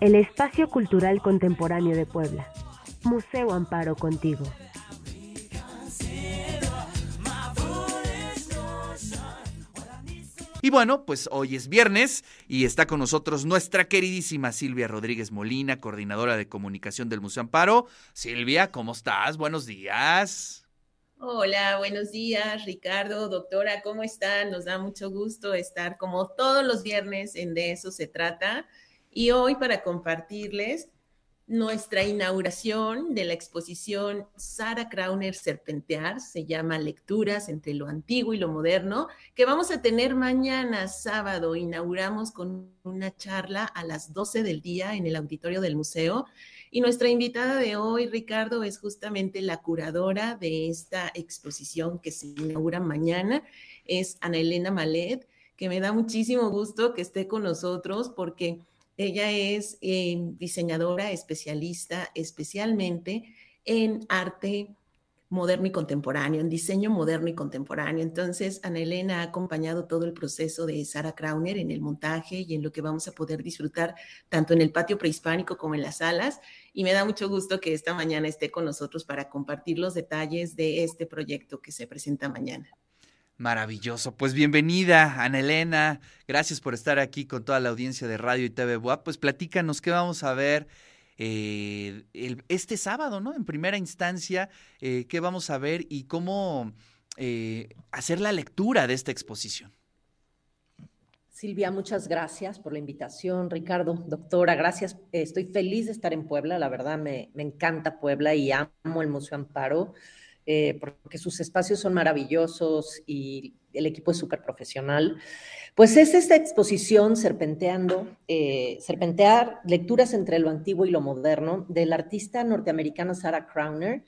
el espacio cultural contemporáneo de Puebla. Museo Amparo contigo. Y bueno, pues hoy es viernes y está con nosotros nuestra queridísima Silvia Rodríguez Molina, coordinadora de comunicación del Museo Amparo. Silvia, ¿cómo estás? Buenos días. Hola, buenos días, Ricardo, doctora, ¿cómo están? Nos da mucho gusto estar como todos los viernes en De eso se trata. Y hoy para compartirles nuestra inauguración de la exposición Sara Krauner Serpentear, se llama Lecturas entre lo antiguo y lo moderno, que vamos a tener mañana sábado. Inauguramos con una charla a las 12 del día en el auditorio del museo. Y nuestra invitada de hoy, Ricardo, es justamente la curadora de esta exposición que se inaugura mañana, es Ana Elena Malet, que me da muchísimo gusto que esté con nosotros porque ella es eh, diseñadora especialista especialmente en arte moderno y contemporáneo, en diseño moderno y contemporáneo. Entonces, Ana Elena ha acompañado todo el proceso de Sara Krauner en el montaje y en lo que vamos a poder disfrutar tanto en el patio prehispánico como en las salas. Y me da mucho gusto que esta mañana esté con nosotros para compartir los detalles de este proyecto que se presenta mañana. Maravilloso. Pues bienvenida, Ana Elena. Gracias por estar aquí con toda la audiencia de Radio y TV Boa. Pues platícanos qué vamos a ver eh, este sábado, ¿no? En primera instancia, eh, qué vamos a ver y cómo eh, hacer la lectura de esta exposición. Silvia, muchas gracias por la invitación. Ricardo, doctora, gracias. Estoy feliz de estar en Puebla. La verdad, me, me encanta Puebla y amo el Museo Amparo. Eh, porque sus espacios son maravillosos y el equipo es súper profesional. Pues es esta exposición Serpenteando, eh, Serpentear, lecturas entre lo antiguo y lo moderno, del artista norteamericana Sarah Crowner.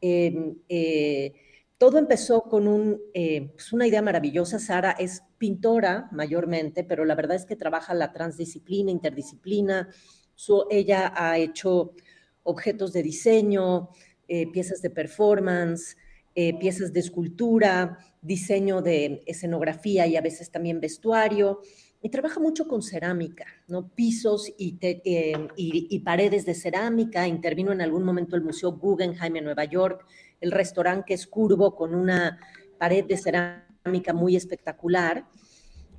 Em, eh, todo empezó con un, pues una idea maravillosa. Sara es pintora mayormente, pero la verdad es que trabaja la transdisciplina, interdisciplina. ella ha hecho objetos de diseño, eh, piezas de performance, eh, piezas de escultura, diseño de escenografía y a veces también vestuario. Y trabaja mucho con cerámica, ¿no? Pisos y, eh, y, paredes de cerámica. Intervino en algún momento el Museo Guggenheim en Nueva York, el restaurante que es curvo con una pared de cerámica muy espectacular.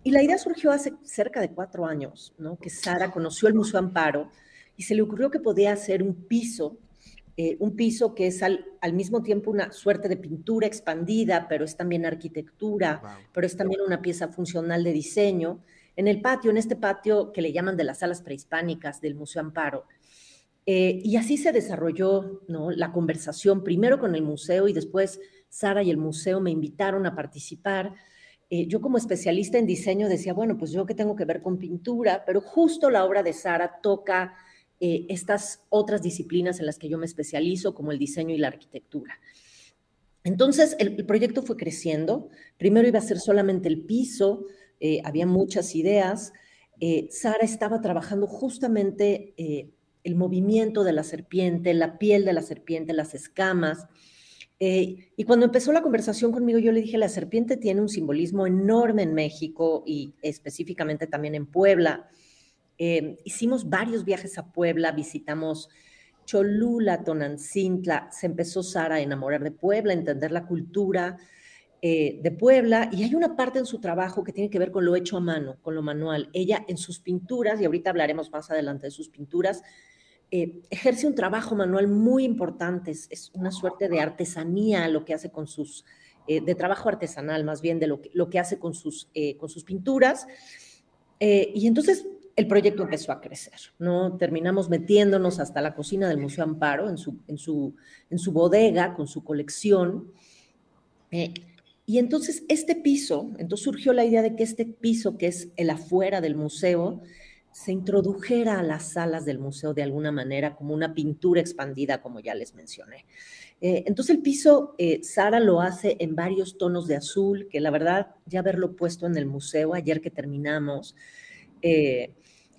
Y la idea surgió hace cerca de cuatro años, ¿no? Que Sara conoció el Museo Amparo y se le ocurrió que podía hacer un piso eh, un piso que es al, mismo tiempo una suerte de pintura expandida, pero es también arquitectura, pero es también una pieza funcional de diseño. En el patio, en este patio que le llaman de las salas prehispánicas del Museo Amparo. Eh, y así se desarrolló ¿no? la conversación, primero con el museo y después Sara y el museo me invitaron a participar. Eh, yo como especialista en diseño decía, bueno, pues yo que tengo que ver con pintura, pero justo la obra de Sara toca eh, estas otras disciplinas en las que yo me especializo, como el diseño y la arquitectura. Entonces, el, proyecto fue creciendo. Primero iba a ser solamente el piso, eh, había muchas ideas. Eh, Sara estaba trabajando justamente el movimiento de la serpiente, la piel de la serpiente, las escamas. y cuando empezó la conversación conmigo, yo le dije, la serpiente tiene un simbolismo enorme en México y específicamente también en Puebla. Em, hicimos varios viajes a Puebla, visitamos Cholula, Tonancintla, se empezó Sara a enamorar de Puebla, a entender la cultura eh, de Puebla, y hay una parte en su trabajo que tiene que ver con lo hecho a mano, con lo manual. Ella en sus pinturas, y ahorita hablaremos más adelante de sus pinturas, eh, ejerce un trabajo manual muy importante, es, una suerte de artesanía lo que hace con sus, eh, de trabajo artesanal más bien, de lo que, lo que hace con sus, con sus pinturas. y entonces el proyecto empezó a crecer, ¿no? Terminamos metiéndonos hasta la cocina del Museo Amparo, en su, en su, en su bodega, con su colección. Eh, y entonces este piso, entonces surgió la idea de que este piso, que es el afuera del museo, se introdujera a las salas del museo de alguna manera como una pintura expandida, como ya les mencioné. Eh, entonces el piso, eh, Sara lo hace en varios tonos de azul, que la verdad, ya haberlo puesto en el museo ayer que terminamos,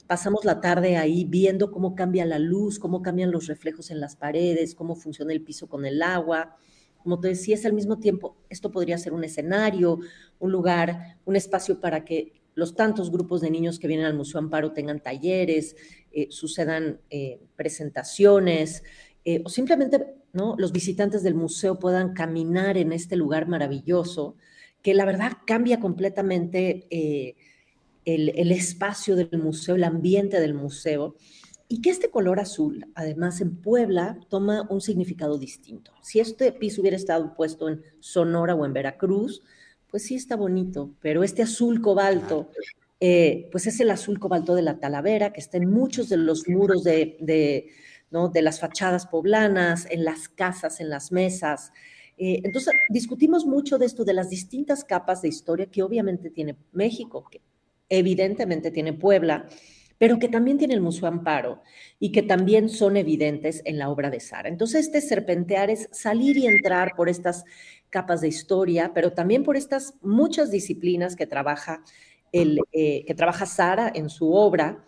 pasamos la tarde ahí viendo cómo cambia la luz, cómo cambian los reflejos en las paredes, cómo funciona el piso con el agua. Como te es al mismo tiempo, esto podría ser un escenario, un lugar, un espacio para que los tantos grupos de niños que vienen al Museo Amparo tengan talleres, eh, sucedan eh, presentaciones, eh, o simplemente ¿no? los visitantes del museo puedan caminar en este lugar maravilloso, que la verdad cambia completamente el, espacio del museo, el ambiente del museo, y que este color azul, además en Puebla, toma un significado distinto. Si este piso hubiera estado puesto en Sonora o en Veracruz, pues sí está bonito, pero este azul cobalto, eh, pues es el azul cobalto de la Talavera, que está en muchos de los muros de, de, ¿no? de las fachadas poblanas, en las casas, en las mesas. Eh, entonces, discutimos mucho de esto, de las distintas capas de historia que obviamente tiene México, que evidentemente tiene Puebla, pero que también tiene el Museo Amparo y que también son evidentes en la obra de Sara. Entonces, este serpentear es salir y entrar por estas capas de historia, pero también por estas muchas disciplinas que trabaja, eh, que trabaja Sara en su obra.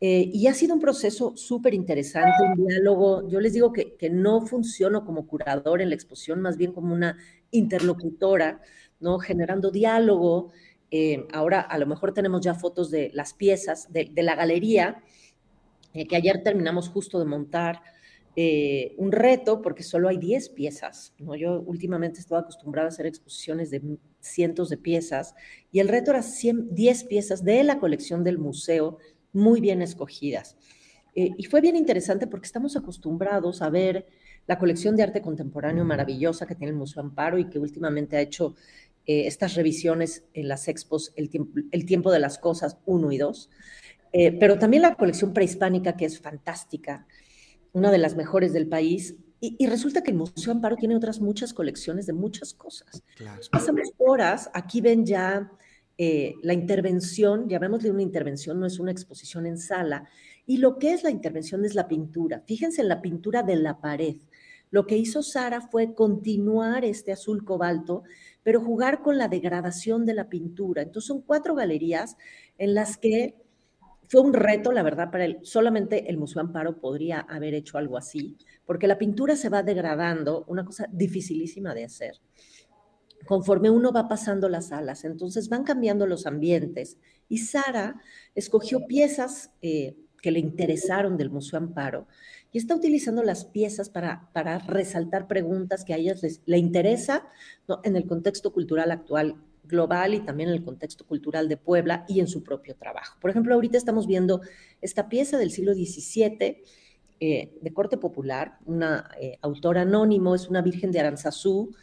Eh, y ha sido un proceso súper interesante, un diálogo. Yo les digo que, que, no funciono como curador en la exposición, más bien como una interlocutora, ¿no? Generando diálogo. Eh, ahora a lo mejor tenemos ya fotos de las piezas de, de la galería, que ayer terminamos justo de montar. Eh, un reto porque solo hay 10 piezas. ¿no? Yo últimamente estaba acostumbrada a hacer exposiciones de cientos de piezas y el reto era 10 piezas de la colección del museo muy bien escogidas. Eh, y fue bien interesante porque estamos acostumbrados a ver la colección de arte contemporáneo maravillosa que tiene el Museo Amparo y que últimamente ha hecho eh, estas revisiones en las expos el tiempo, el tiempo de las cosas 1 y 2, pero también la colección prehispánica que es fantástica una de las mejores del país. Y, resulta que el Museo Amparo tiene otras muchas colecciones de muchas cosas. Pasamos horas, aquí ven ya eh, la intervención, llamémosle una intervención, no es una exposición en sala, y lo que es la intervención es la pintura. Fíjense en la pintura de la pared. Lo que hizo Sara fue continuar este azul cobalto, pero jugar con la degradación de la pintura. Entonces son cuatro galerías en las que fue un reto, la verdad, para él. Solamente el Museo Amparo podría haber hecho algo así, porque la pintura se va degradando, una cosa dificilísima de hacer. Conforme uno va pasando las salas, entonces van cambiando los ambientes. Y Sara escogió piezas eh, que le interesaron del Museo Amparo y está utilizando las piezas para, para resaltar preguntas que a ellas les le interesa ¿no? en el contexto cultural actual global y también en el contexto cultural de Puebla y en su propio trabajo. Por ejemplo, ahorita estamos viendo esta pieza del siglo XVII eh, de corte popular, una eh, autora anónimo, es una Virgen de Aranzazú,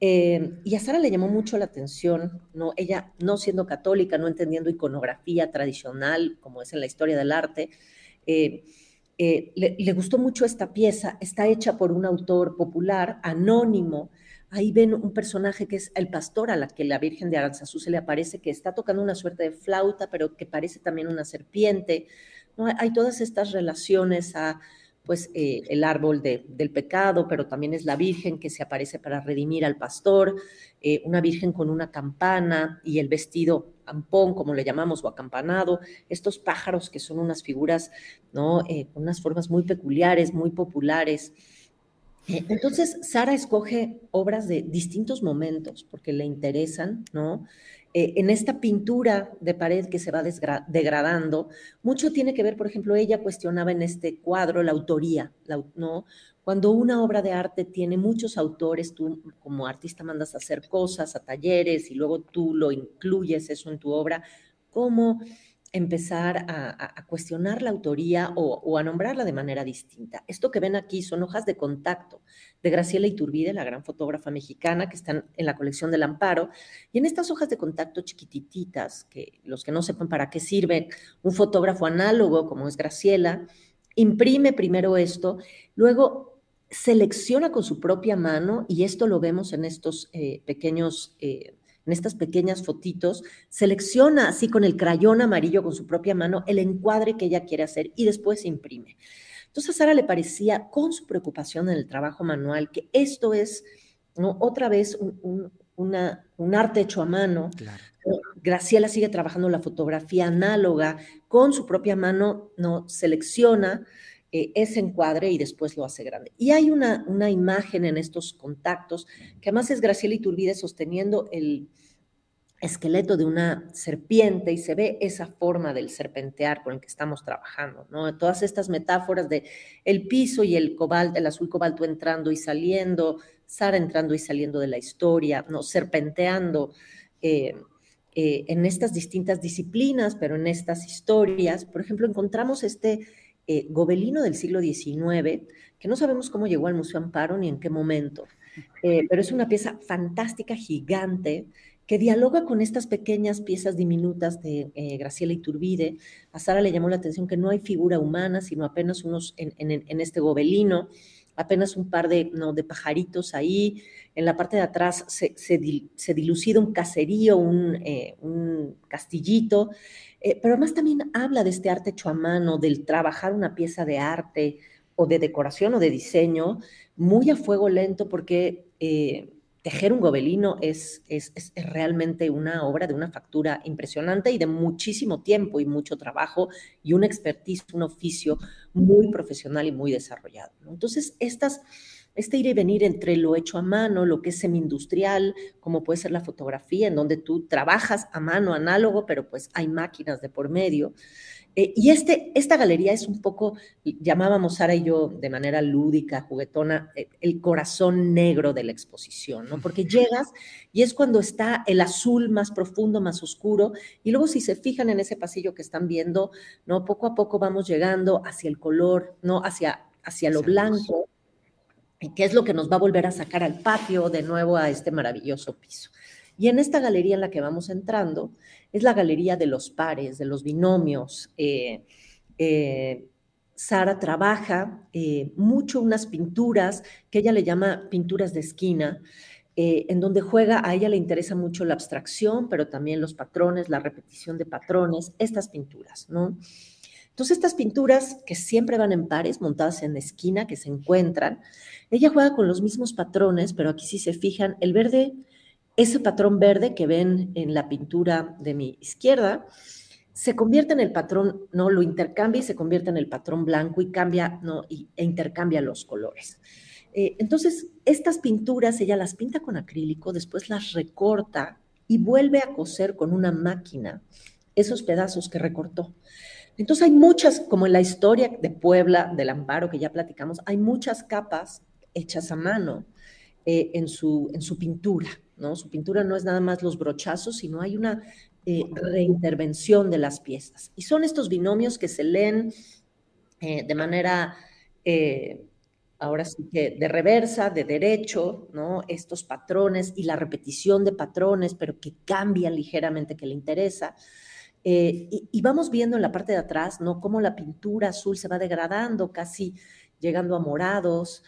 eh, y a Sara le llamó mucho la atención, ¿no? ella no siendo católica, no entendiendo iconografía tradicional, como es en la historia del arte, le, le, gustó mucho esta pieza, está hecha por un autor popular, anónimo, ahí ven un personaje que es el pastor a la que la Virgen de Aranzazú se le aparece, que está tocando una suerte de flauta, pero que parece también una serpiente. Hay todas estas relaciones a pues eh, el árbol del pecado, pero también es la Virgen que se aparece para redimir al pastor, eh, una Virgen con una campana y el vestido ampón, como le llamamos, o acampanado, estos pájaros que son unas figuras, ¿no? Eh, unas formas muy peculiares, muy populares. Eh, entonces, Sara escoge obras de distintos momentos porque le interesan, ¿no? Eh, en esta pintura de pared que se va degradando, mucho tiene que ver, por ejemplo, ella cuestionaba en este cuadro la autoría, ¿no? Cuando una obra de arte tiene muchos autores, tú como artista mandas a hacer cosas, a talleres, y luego tú lo incluyes eso en tu obra, ¿cómo empezar a, cuestionar la autoría o, a nombrarla de manera distinta. Esto que ven aquí son hojas de contacto de Graciela Iturbide, la gran fotógrafa mexicana que están en la colección del Amparo. Y en estas hojas de contacto chiquititas, que los que no sepan para qué sirven, un fotógrafo análogo como es Graciela, imprime primero esto, luego selecciona con su propia mano, y esto lo vemos en estos eh, pequeños... Eh, en estas pequeñas fotitos, selecciona así con el crayón amarillo con su propia mano el encuadre que ella quiere hacer y después imprime. Entonces a Sara le parecía, con su preocupación en el trabajo manual, que esto es ¿no? otra vez un, un arte hecho a mano. Graciela sigue trabajando la fotografía análoga, con su propia mano no selecciona eh, ese encuadre y después lo hace grande. Y hay una, una imagen en estos contactos, que además es Graciela Iturbide sosteniendo el, esqueleto de una serpiente y se ve esa forma del serpentear con el que estamos trabajando, ¿no? Todas estas metáforas de el piso y el cobalto, el azul cobalto entrando y saliendo, Sara entrando y saliendo de la historia, ¿no? Serpenteando eh, eh, en estas distintas disciplinas, pero en estas historias. Por ejemplo, encontramos este eh, gobelino del siglo XIX, que no sabemos cómo llegó al Museo Amparo ni en qué momento, pero es una pieza fantástica, gigante, que dialoga con estas pequeñas piezas diminutas de eh, Graciela Iturbide. A Sara le llamó la atención que no hay figura humana, sino apenas unos en, este gobelino, apenas un par de, no, de pajaritos ahí. En la parte de atrás se, se, dilucida un caserío, un, eh, castillito, eh, pero además también habla de este arte hecho a mano, del trabajar una pieza de arte o de decoración o de diseño muy a fuego lento porque tejer un gobelino es, es, realmente una obra de una factura impresionante y de muchísimo tiempo y mucho trabajo y una expertise, un oficio muy profesional y muy desarrollado. Entonces, estas, este ir y venir entre lo hecho a mano, lo que es semi-industrial, como puede ser la fotografía, en donde tú trabajas a mano, análogo, pero pues hay máquinas de por medio, eh, y este, esta galería es un poco, llamábamos Sara y yo de manera lúdica, juguetona, eh, el corazón negro de la exposición, ¿no? Porque llegas y es cuando está el azul más profundo, más oscuro, y luego si se fijan en ese pasillo que están viendo, ¿no? Poco a poco vamos llegando hacia el color, ¿no? Hacia, hacia lo blanco, que es lo que nos va a volver a sacar al patio de nuevo a este maravilloso piso. Y en esta galería en la que vamos entrando es la galería de los pares, de los binomios. Eh, eh, Sara trabaja eh, mucho unas pinturas que ella le llama pinturas de esquina, en donde juega, a ella le interesa mucho la abstracción, pero también los patrones, la repetición de patrones, estas pinturas, ¿no? Entonces, estas pinturas que siempre van en pares, montadas en esquina, que se encuentran, ella juega con los mismos patrones, pero aquí si se fijan, el verde ese patrón verde que ven en la pintura de mi izquierda se convierte en el patrón, no lo intercambia y se convierte en el patrón blanco y cambia, no, y, e intercambia los colores. Eh, entonces, estas pinturas ella las pinta con acrílico, después las recorta y vuelve a coser con una máquina esos pedazos que recortó. Entonces hay muchas, como en la historia de Puebla, del Amparo que ya platicamos, hay muchas capas hechas a mano eh, en, su, en su pintura. ¿no? Su pintura no es nada más los brochazos, sino hay una eh, reintervención de las piezas. Y son estos binomios que se leen eh, de manera, ahora sí que de reversa, de derecho, ¿no? Estos patrones y la repetición de patrones, pero que cambian ligeramente, que le interesa. Y, y, vamos viendo en la parte de atrás, ¿no? Cómo la pintura azul se va degradando, casi llegando a morados,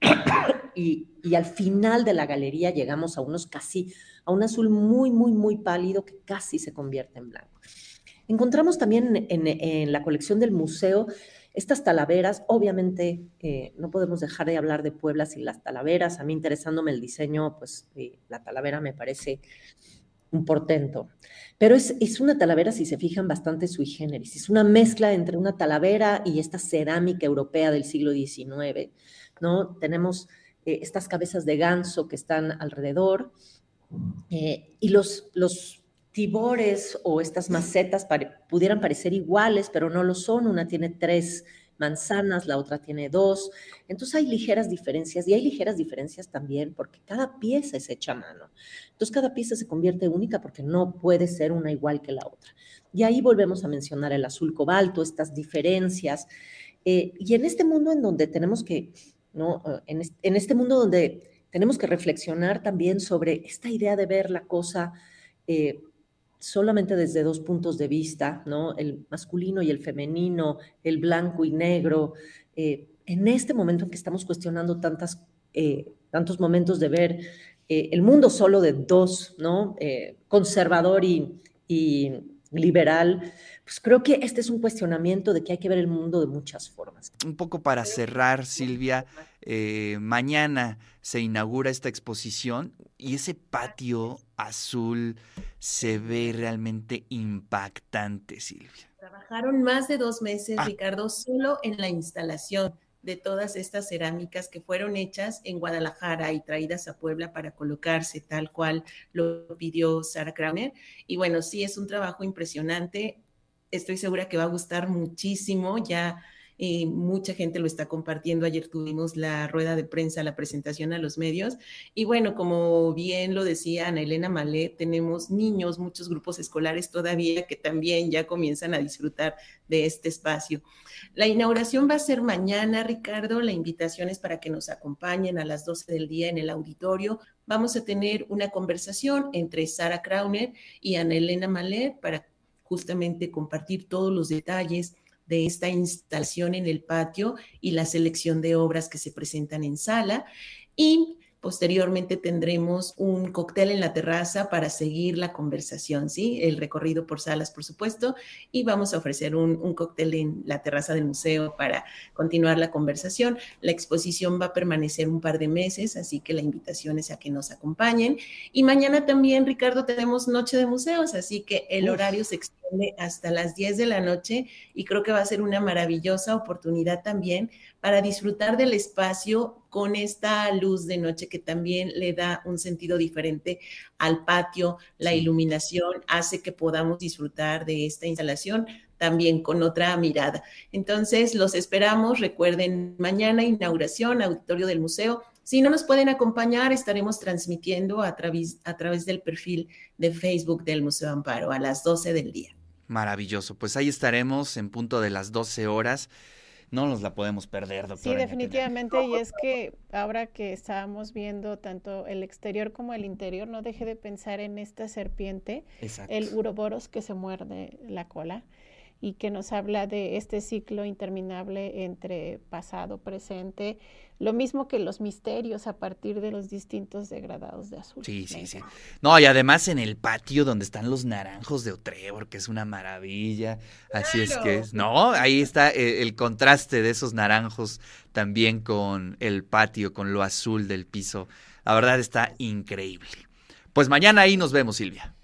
y, al final de la galería llegamos a unos casi, a un azul muy, muy, muy pálido que casi se convierte en blanco. Encontramos también en, la colección del museo estas talaveras, obviamente eh, no podemos dejar de hablar de Puebla sin las talaveras. A mí interesándome el diseño, pues eh, la talavera me parece un portento. Pero es, es, una talavera, si se fijan, bastante sui generis. Es una mezcla entre una talavera y esta cerámica europea del siglo XIX, Tenemos eh, estas cabezas de ganso que están alrededor, eh, y los, los tibores o estas macetas pudieran parecer iguales, pero no lo son. Una tiene tres manzanas, la otra tiene dos. Entonces hay ligeras diferencias y hay ligeras diferencias también porque cada pieza es hecha a mano. Entonces cada pieza se convierte única porque no puede ser una igual que la otra. Y ahí volvemos a mencionar el azul cobalto, estas diferencias. Eh, y en este mundo en donde tenemos que eh, en, este mundo donde tenemos que reflexionar también sobre esta idea de ver la cosa eh, solamente desde dos puntos de vista, ¿no? El masculino y el femenino, el blanco y negro. Eh, en este momento en que estamos cuestionando tantas, tantos momentos de ver el mundo solo de dos, ¿no? conservador y liberal, pues creo que este es un cuestionamiento de que hay que ver el mundo de muchas formas. Un poco para cerrar, Silvia, eh, mañana se inaugura esta exposición y ese patio azul se ve realmente impactante, Silvia. Trabajaron más de dos meses, ah. Ricardo, solo en la instalación de todas estas cerámicas que fueron hechas en Guadalajara y traídas a Puebla para colocarse tal cual lo pidió Sara Krauner. Y bueno, sí, es un trabajo impresionante. Estoy segura que va a gustar muchísimo. Ya eh, mucha gente lo está compartiendo. Ayer tuvimos la rueda de prensa, la presentación a los medios. Y bueno, como bien lo decía Ana Elena Malé, tenemos niños, muchos grupos escolares todavía que también ya comienzan a disfrutar de este espacio. La inauguración va a ser mañana, Ricardo. La invitación es para que nos acompañen a las 12 del día en el auditorio. Vamos a tener una conversación entre Sara Krauner y Ana Elena Malé para justamente compartir todos los detalles de esta instalación en el patio y la selección de obras que se presentan en sala. Y Posteriormente tendremos un cóctel en la terraza para seguir la conversación, ¿sí? El recorrido por salas, por supuesto, y vamos a ofrecer un, un, cóctel en la terraza del museo para continuar la conversación. La exposición va a permanecer un par de meses, así que la invitación es a que nos acompañen. Y mañana también, Ricardo, tenemos Noche de Museos, así que el horario se extiende hasta las 10 de la noche y creo que va a ser una maravillosa oportunidad también para disfrutar del espacio con esta luz de noche que también le da un sentido diferente al patio, la iluminación hace que podamos disfrutar de esta instalación también con otra mirada. Entonces, los esperamos. Recuerden, mañana inauguración, auditorio del museo. Si no nos pueden acompañar, estaremos transmitiendo a través, a través del perfil de Facebook del Museo Amparo a las 12 del día. Maravilloso. Pues ahí estaremos en punto de las 12 horas no nos la podemos perder, doctora. Sí, definitivamente, y es que ahora que estábamos viendo tanto el exterior como el interior, no deje de pensar en esta serpiente, el uroboros que se muerde la cola y que nos habla de este ciclo interminable entre pasado, presente, lo mismo que los misterios a partir de los distintos degradados de azul. Sí, sí, sí. No, y además en el patio donde están los naranjos de Otrevor, que es una maravilla. Así es que, no, ahí está eh, el, contraste de esos naranjos también con el patio, con lo azul del piso. La verdad está increíble. Pues mañana ahí nos vemos, Silvia.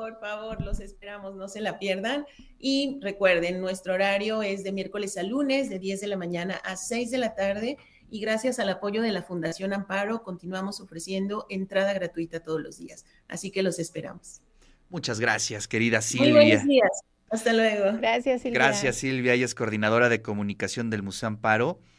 Por favor, los esperamos, no se la pierdan. Y recuerden, nuestro horario es de miércoles a lunes, de 10 de la mañana a 6 de la tarde y gracias al apoyo de la Fundación Amparo continuamos ofreciendo entrada gratuita todos los días. Así que los esperamos. Muchas gracias, querida Silvia. Muy buenos días. Hasta luego. Gracias, Silvia. Gracias, Silvia. Ella es coordinadora de comunicación del Museo Amparo.